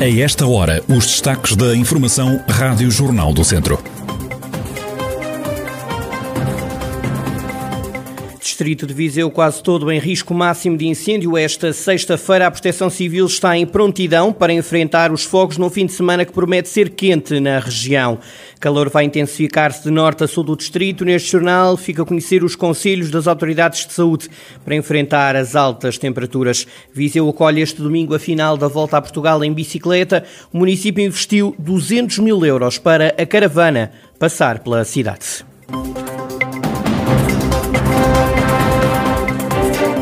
A esta hora, os destaques da Informação Rádio Jornal do Centro. Distrito de Viseu quase todo em risco máximo de incêndio. Esta sexta-feira a Proteção Civil está em prontidão para enfrentar os fogos no fim de semana que promete ser quente na região. Calor vai intensificar-se de norte a sul do distrito. Neste jornal fica a conhecer os conselhos das autoridades de saúde para enfrentar as altas temperaturas. Viseu acolhe este domingo a final da volta a Portugal em bicicleta. O município investiu 200 mil euros para a caravana passar pela cidade.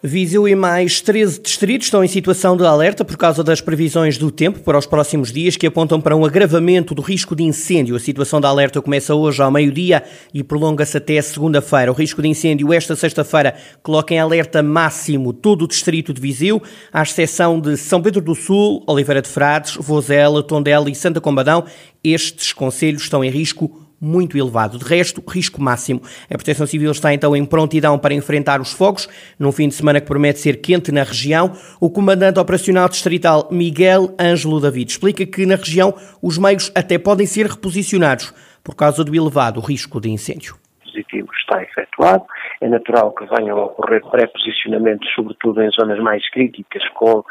Viseu e mais 13 distritos estão em situação de alerta por causa das previsões do tempo para os próximos dias que apontam para um agravamento do risco de incêndio. A situação de alerta começa hoje ao meio-dia e prolonga-se até segunda-feira. O risco de incêndio esta sexta-feira coloca em alerta máximo todo o distrito de Viseu, à exceção de São Pedro do Sul, Oliveira de Frades, Vozela, Tondela e Santa Combadão. Estes conselhos estão em risco muito elevado. De resto, risco máximo. A Proteção Civil está então em prontidão para enfrentar os fogos, num fim de semana que promete ser quente na região. O comandante operacional distrital Miguel Ângelo David explica que na região os meios até podem ser reposicionados por causa do elevado risco de incêndio. O dispositivo está efetuado, é natural que venham a ocorrer pré-posicionamentos, sobretudo em zonas mais críticas, com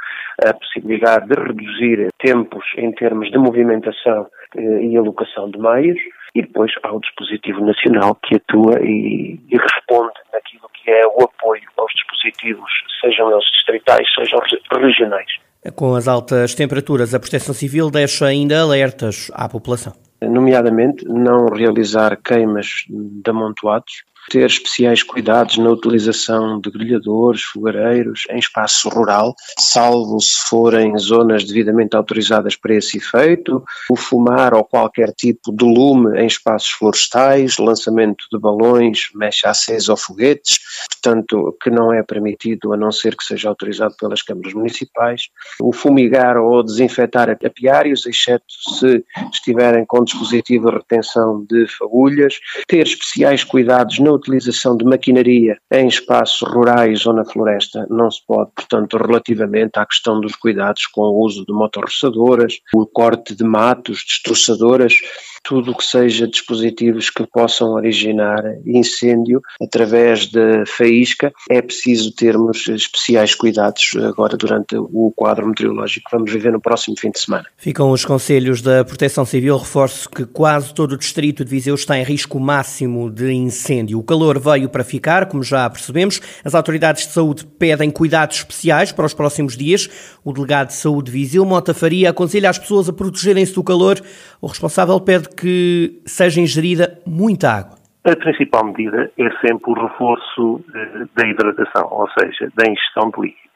a possibilidade de reduzir tempos em termos de movimentação eh, e alocação de meios e depois há o dispositivo nacional que atua e, e, responde naquilo que é o apoio aos dispositivos, sejam eles distritais, sejam regionais. Com as altas temperaturas, a Proteção Civil deixa ainda alertas à população. Nomeadamente, não realizar queimas de amontoados, ter especiais cuidados na utilização de grelhadores, fogareiros em espaço rural, salvo se forem zonas devidamente autorizadas para esse efeito, o fumar ou qualquer tipo de lume em espaços florestais, lançamento de balões, mecha acesa ou foguetes, portanto, que não é permitido a não ser que seja autorizado pelas câmaras municipais, o fumigar ou desinfetar apiários, exceto se estiverem com dispositivo de retenção de fagulhas, ter especiais cuidados na utilização de maquinaria em espaços rurais ou na floresta não se pode, portanto, relativamente à questão dos cuidados com o uso de motorroçadoras, o corte de matos, destroçadoras, tudo o que seja dispositivos que possam originar incêndio através da faísca, é preciso termos especiais cuidados agora durante o quadro meteorológico que vamos viver no próximo fim de semana. Ficam os conselhos da Proteção Civil. Reforço que quase todo o distrito de Viseu está em risco máximo de incêndio. O calor veio para ficar, como já percebemos. As autoridades de saúde pedem cuidados especiais para os próximos dias. O delegado de saúde de Viseu, Mota Faria, aconselha as pessoas a protegerem-se do calor. O responsável pede que seja ingerida muita água? A principal medida é sempre o reforço eh, da hidratação, ou seja, da ingestão de líquidos.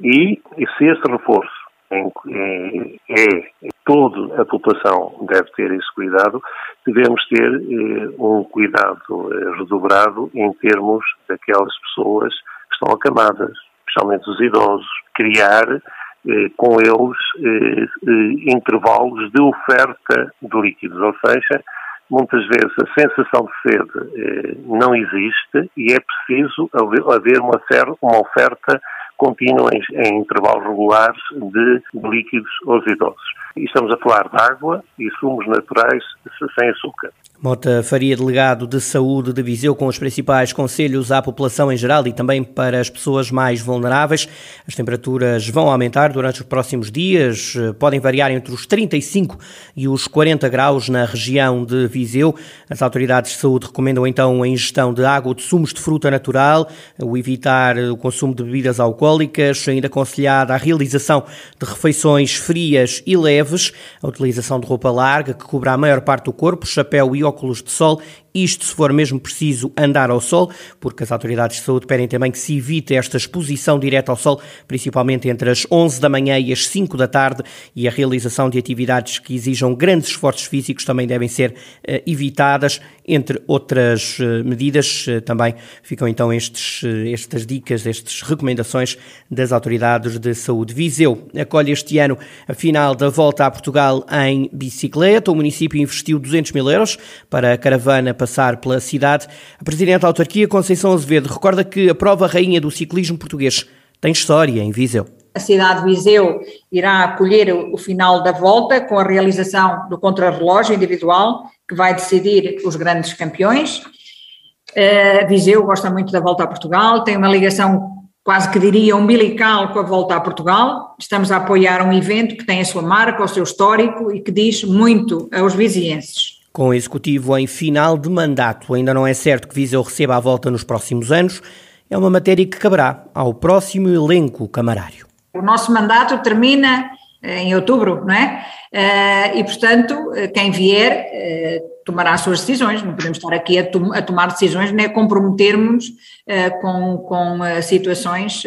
E, se esse reforço é, é, toda a população deve ter esse cuidado, devemos ter eh, um cuidado eh, redobrado em termos daquelas pessoas que estão acamadas, especialmente os idosos, criar eh, com eles eh, eh, intervalos de oferta de líquidos, ou seja, muitas vezes a sensação de sede não existe e é preciso haver uma, uma oferta contínua em, intervalos regulares de líquidos aos idosos. E estamos a falar de água e sumos naturais sem açúcar. Mota Faria, delegado de saúde de Viseu, com os principais conselhos à população em geral e também para as pessoas mais vulneráveis. As temperaturas vão aumentar durante os próximos dias, podem variar entre os 35 e os 40 graus na região de Viseu. As autoridades de saúde recomendam então a ingestão de água ou de sumos de fruta natural, o evitar o consumo de bebidas alcoólicas, ainda aconselhada a realização de refeições frias e leves, a utilização de roupa larga que cubra a maior parte do corpo, chapéu e óculos de sol isto se for mesmo preciso andar ao sol, porque as autoridades de saúde pedem também que se evite esta exposição direta ao sol, principalmente entre as 11 da manhã e as 5 da tarde, e a realização de atividades que exijam grandes esforços físicos também devem ser uh, evitadas, entre outras uh, medidas. Uh, também ficam então estes, estas dicas, estas recomendações das autoridades de saúde. Viseu acolhe este ano a final da volta a Portugal em bicicleta. O município investiu 200 mil euros para a caravana passar pela cidade. A Presidente da Autarquia, Conceição Azevedo, recorda que a prova rainha do ciclismo português tem história em Viseu. A cidade de Viseu irá acolher o final da volta com a realização do contrarrelógio individual, que vai decidir os grandes campeões. Uh, Viseu gosta muito da volta a Portugal, tem uma ligação quase que diria umbilical com a volta a Portugal. Estamos a apoiar um evento que tem a sua marca, o seu histórico e que diz muito aos vizienses. Com o Executivo em final de mandato, ainda não é certo que Viseu receba a volta nos próximos anos. É uma matéria que caberá ao próximo elenco camarário. O nosso mandato termina eh, em outubro, não é? Eh, e, portanto, eh, quem vier tomará as suas decisões. Não podemos estar aqui a, tom a tomar decisões nem a comprometermos com, com situações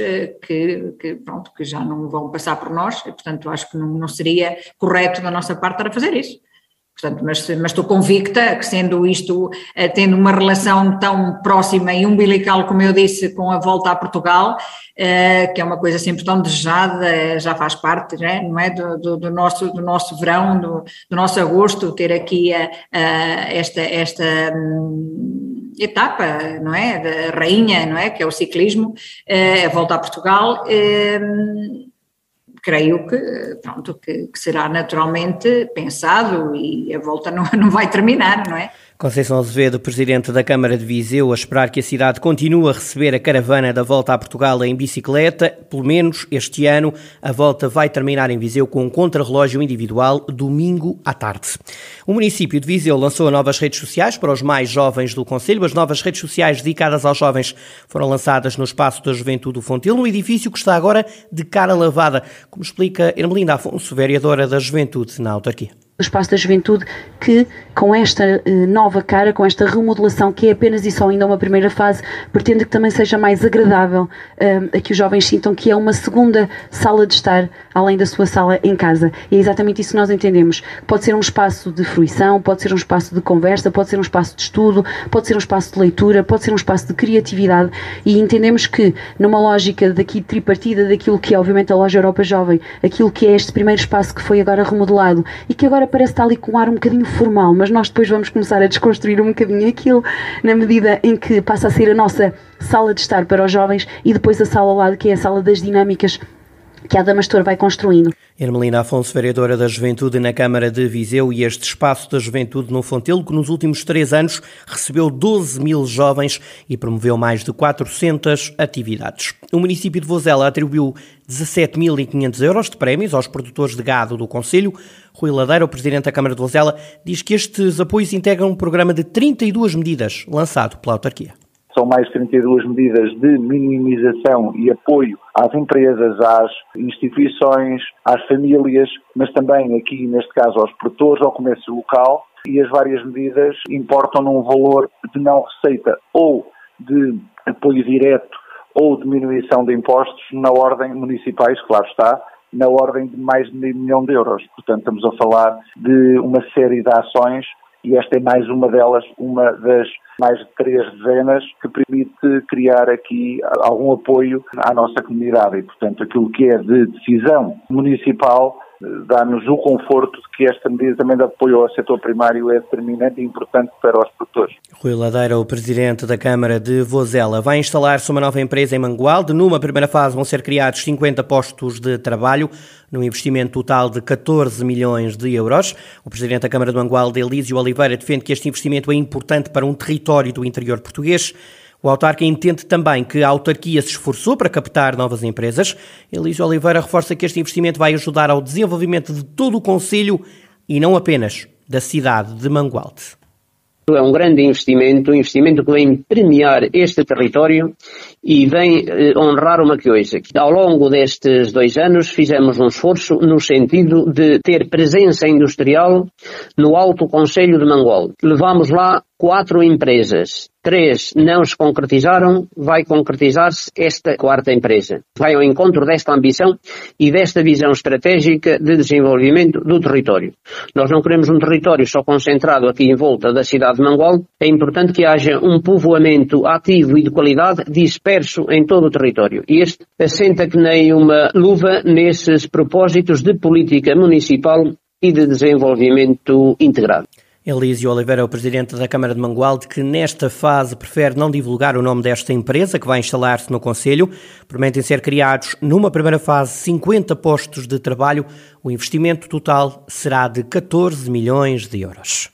que, que, pronto, que já não vão passar por nós. E, portanto, acho que não, não seria correto da nossa parte para fazer isso. Portanto, mas, mas estou convicta que sendo isto, eh, tendo uma relação tão próxima e umbilical, como eu disse, com a volta a Portugal, eh, que é uma coisa sempre tão desejada, já faz parte, né, não é, do, do, do nosso, do nosso verão, do, do, nosso agosto, ter aqui a, a, esta, esta hum, etapa, não é, da rainha, não é, que é o ciclismo, eh, a volta a Portugal, creio que, pronto, que, que, será naturalmente pensado e a volta não, não vai terminar, não é? Conceição Azevedo, presidente da Câmara de Viseu, a esperar que a cidade continue a receber a caravana da volta a Portugal em bicicleta. Pelo menos este ano, a volta vai terminar em Viseu com um contrarrelógio individual domingo à tarde. O município de Viseu lançou novas redes sociais para os mais jovens do Conselho. As novas redes sociais dedicadas aos jovens foram lançadas no Espaço da Juventude do Fontil, no edifício que está agora de cara lavada, como explica Ermelinda Afonso, vereadora da Juventude na autarquia Espaço da Juventude, que com esta eh, nova cara, com esta remodelação, que é apenas e só ainda uma primeira fase, pretende que também seja mais agradável eh, a que os jovens sintam que é uma segunda sala de estar, além da sua sala em casa. E é exatamente isso que nós entendemos. Pode ser um espaço de fruição, pode ser um espaço de conversa, pode ser um espaço de estudo, pode ser um espaço de leitura, pode ser um espaço de criatividade e entendemos que numa lógica daqui tripartida daquilo que é obviamente a loja Europa Jovem, aquilo que é este primeiro espaço que foi agora remodelado e que agora parece estar ali com um ar um bocadinho formal, mas nós depois vamos começar a desconstruir um bocadinho aquilo na medida em que passa a ser a nossa sala de estar para os jovens e depois a sala ao lado, que é a sala das dinâmicas que a Damastor vai construindo. Hermelina Afonso, vereadora da Juventude na Câmara de Viseu e este espaço da Juventude no Fontelo, que nos últimos três anos recebeu 12 mil jovens e promoveu mais de 400 atividades. O município de Vozela atribuiu 17.500 euros de prémios aos produtores de gado do Conselho. Rui Ladeira, o presidente da Câmara de Vozela, diz que estes apoios integram um programa de 32 medidas lançado pela autarquia. São mais 32 medidas de minimização e apoio às empresas, às instituições, às famílias, mas também aqui, neste caso, aos produtores, ao comércio local. E as várias medidas importam num valor de não receita ou de apoio direto ou diminuição de impostos na ordem municipais, claro está, na ordem de mais de meio milhão de euros. Portanto, estamos a falar de uma série de ações e esta é mais uma delas, uma das mais de três dezenas, que permite criar aqui algum apoio à nossa comunidade. E, portanto, aquilo que é de decisão municipal dá-nos o conforto de que esta medida também de apoio ao setor primário é determinante e importante para os produtores. Rui Ladeira, o presidente da Câmara de Vozela, vai instalar-se uma nova empresa em Mangualde. Numa primeira fase vão ser criados 50 postos de trabalho, num investimento total de 14 milhões de euros. O presidente da Câmara de Mangualde, Elísio Oliveira, defende que este investimento é importante para um território do interior português. O autarca entende também que a autarquia se esforçou para captar novas empresas. Elísio Oliveira reforça que este investimento vai ajudar ao desenvolvimento de todo o Conselho e não apenas da cidade de Mangualde. É um grande investimento, um investimento que vem premiar este território e vem eh, honrar uma coisa. Que ao longo destes dois anos fizemos um esforço no sentido de ter presença industrial no Alto Conselho de Mangol. Levamos lá quatro empresas. Três não se concretizaram, vai concretizar-se esta quarta empresa. Vai ao encontro desta ambição e desta visão estratégica de desenvolvimento do território. Nós não queremos um território só concentrado aqui em volta da cidade de Mangol. É importante que haja um povoamento ativo e de qualidade disperso em todo o território. E este assenta que nem uma luva nesses propósitos de política municipal e de desenvolvimento integrado. Elísio Oliveira, o presidente da Câmara de Mangualde, que nesta fase prefere não divulgar o nome desta empresa que vai instalar-se no Conselho. Prometem ser criados, numa primeira fase, 50 postos de trabalho. O investimento total será de 14 milhões de euros.